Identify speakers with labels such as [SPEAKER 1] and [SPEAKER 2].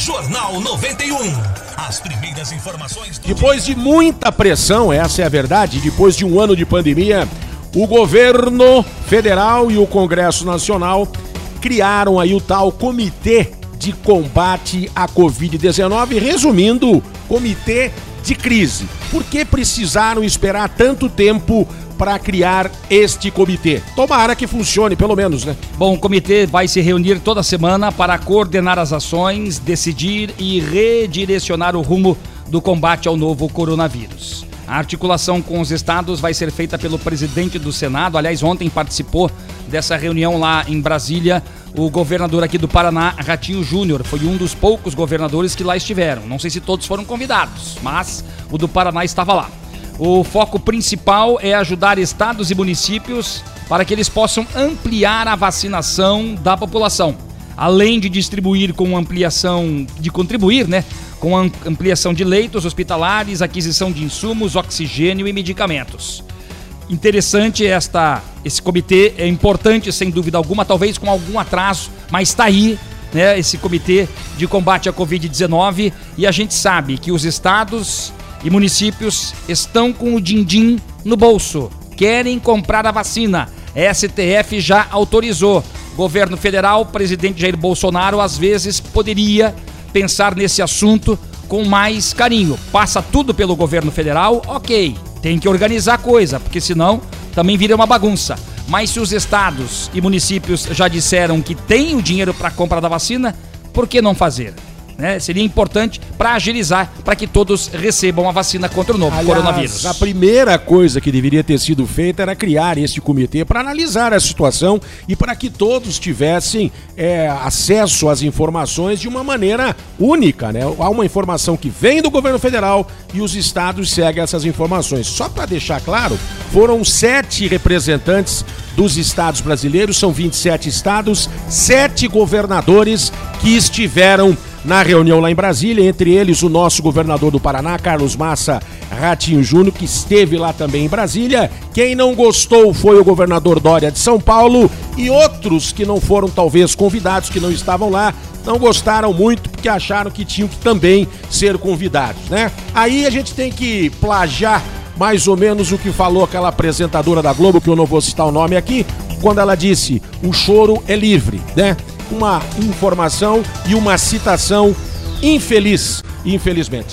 [SPEAKER 1] Jornal 91. As primeiras informações
[SPEAKER 2] Depois de muita pressão, essa é a verdade, depois de um ano de pandemia, o governo federal e o Congresso Nacional criaram aí o tal Comitê de Combate à Covid-19, resumindo, Comitê de Crise. Por que precisaram esperar tanto tempo para criar este comitê? Tomara que funcione, pelo menos, né?
[SPEAKER 3] Bom, o comitê vai se reunir toda semana para coordenar as ações, decidir e redirecionar o rumo do combate ao novo coronavírus. A articulação com os estados vai ser feita pelo presidente do Senado. Aliás, ontem participou dessa reunião lá em Brasília o governador aqui do Paraná, Ratinho Júnior. Foi um dos poucos governadores que lá estiveram. Não sei se todos foram convidados, mas o do Paraná estava lá. O foco principal é ajudar estados e municípios para que eles possam ampliar a vacinação da população, além de distribuir com ampliação, de contribuir, né, com a ampliação de leitos hospitalares, aquisição de insumos, oxigênio e medicamentos. Interessante esta esse comitê, é importante sem dúvida alguma, talvez com algum atraso, mas está aí, né, esse comitê de combate à COVID-19 e a gente sabe que os estados e municípios estão com o din-din no bolso, querem comprar a vacina. STF já autorizou. Governo federal, presidente Jair Bolsonaro, às vezes poderia pensar nesse assunto com mais carinho. Passa tudo pelo governo federal, ok. Tem que organizar a coisa, porque senão também vira uma bagunça. Mas se os estados e municípios já disseram que tem o dinheiro para a compra da vacina, por que não fazer? Né? Seria importante para agilizar, para que todos recebam a vacina contra o novo
[SPEAKER 2] Aliás,
[SPEAKER 3] coronavírus.
[SPEAKER 2] A primeira coisa que deveria ter sido feita era criar este comitê para analisar a situação e para que todos tivessem é, acesso às informações de uma maneira única. Né? Há uma informação que vem do governo federal e os estados seguem essas informações. Só para deixar claro, foram sete representantes dos estados brasileiros, são 27 estados, sete governadores que estiveram na reunião lá em Brasília, entre eles o nosso governador do Paraná, Carlos Massa Ratinho Júnior, que esteve lá também em Brasília. Quem não gostou foi o governador Dória de São Paulo e outros que não foram talvez convidados, que não estavam lá, não gostaram muito porque acharam que tinham que também ser convidados, né? Aí a gente tem que plagiar mais ou menos o que falou aquela apresentadora da Globo, que eu não vou citar o nome aqui, quando ela disse: "O choro é livre", né? Uma informação e uma citação infeliz, infelizmente.